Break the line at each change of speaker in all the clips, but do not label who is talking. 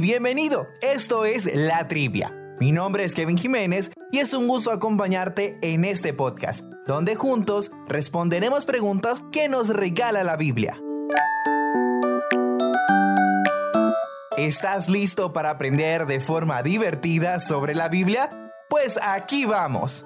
Bienvenido, esto es La Trivia. Mi nombre es Kevin Jiménez y es un gusto acompañarte en este podcast, donde juntos responderemos preguntas que nos regala la Biblia. ¿Estás listo para aprender de forma divertida sobre la Biblia? Pues aquí vamos.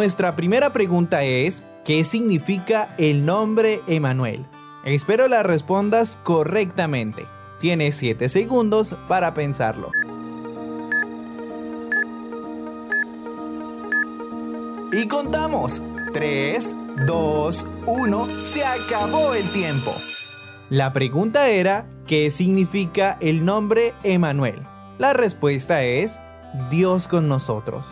Nuestra primera pregunta es, ¿qué significa el nombre Emanuel? Espero la respondas correctamente. Tienes 7 segundos para pensarlo. Y contamos. 3, 2, 1. Se acabó el tiempo. La pregunta era, ¿qué significa el nombre Emanuel? La respuesta es, Dios con nosotros.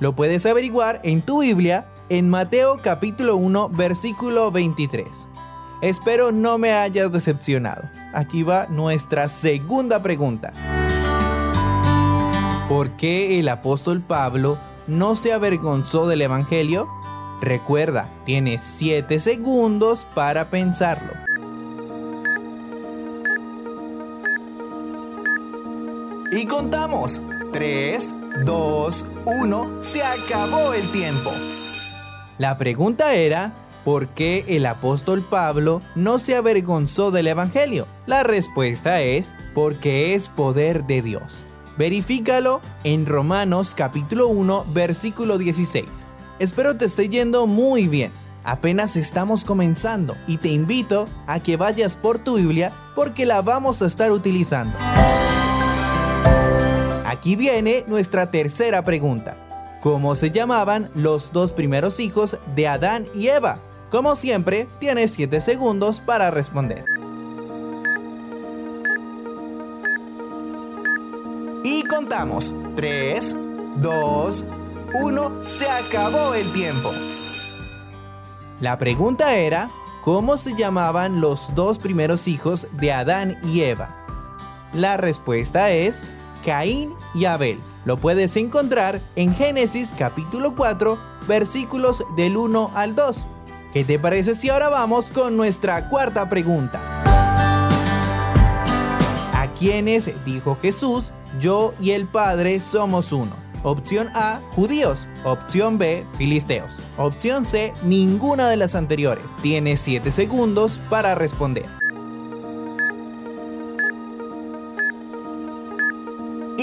Lo puedes averiguar en tu Biblia en Mateo capítulo 1 versículo 23. Espero no me hayas decepcionado. Aquí va nuestra segunda pregunta. ¿Por qué el apóstol Pablo no se avergonzó del Evangelio? Recuerda, tienes 7 segundos para pensarlo. Y contamos. 3, 2, 1. Se acabó el tiempo. La pregunta era, ¿por qué el apóstol Pablo no se avergonzó del Evangelio? La respuesta es, porque es poder de Dios. Verifícalo en Romanos capítulo 1 versículo 16. Espero te esté yendo muy bien. Apenas estamos comenzando y te invito a que vayas por tu Biblia porque la vamos a estar utilizando. Aquí viene nuestra tercera pregunta. ¿Cómo se llamaban los dos primeros hijos de Adán y Eva? Como siempre, tienes 7 segundos para responder. Y contamos. 3, 2, 1. Se acabó el tiempo. La pregunta era, ¿cómo se llamaban los dos primeros hijos de Adán y Eva? La respuesta es Caín y Abel. Lo puedes encontrar en Génesis capítulo 4, versículos del 1 al 2. ¿Qué te parece si ahora vamos con nuestra cuarta pregunta? ¿A quiénes dijo Jesús, yo y el Padre somos uno? Opción A, judíos. Opción B, filisteos. Opción C, ninguna de las anteriores. Tienes 7 segundos para responder.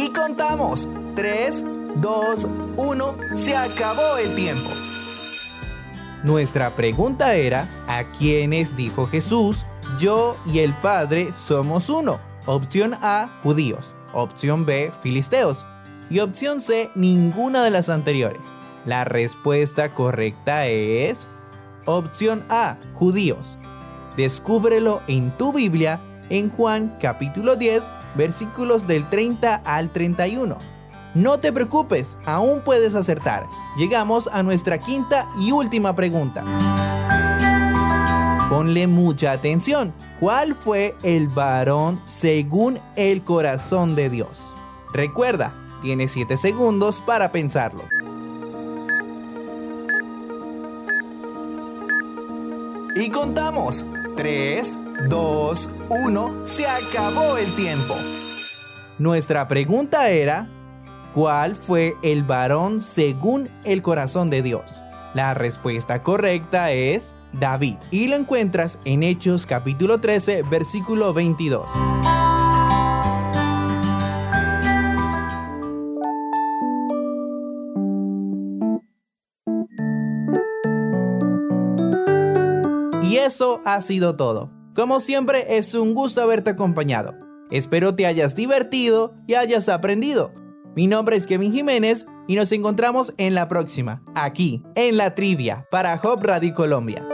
Y contamos. 3, 2, 1. Se acabó el tiempo. Nuestra pregunta era, ¿a quiénes dijo Jesús, yo y el Padre somos uno? Opción A, judíos. Opción B, filisteos. Y opción C, ninguna de las anteriores. La respuesta correcta es opción A, judíos. Descúbrelo en tu Biblia en Juan capítulo 10 versículos del 30 al 31. No te preocupes, aún puedes acertar. Llegamos a nuestra quinta y última pregunta. Ponle mucha atención. ¿Cuál fue el varón según el corazón de Dios? Recuerda, tienes 7 segundos para pensarlo. Y contamos. 3, 2, 1. Se acabó el tiempo. Nuestra pregunta era, ¿cuál fue el varón según el corazón de Dios? La respuesta correcta es David. Y lo encuentras en Hechos capítulo 13, versículo 22. Y eso ha sido todo. Como siempre, es un gusto haberte acompañado. Espero te hayas divertido y hayas aprendido. Mi nombre es Kevin Jiménez y nos encontramos en la próxima, aquí, en la trivia, para Hop Radio Colombia.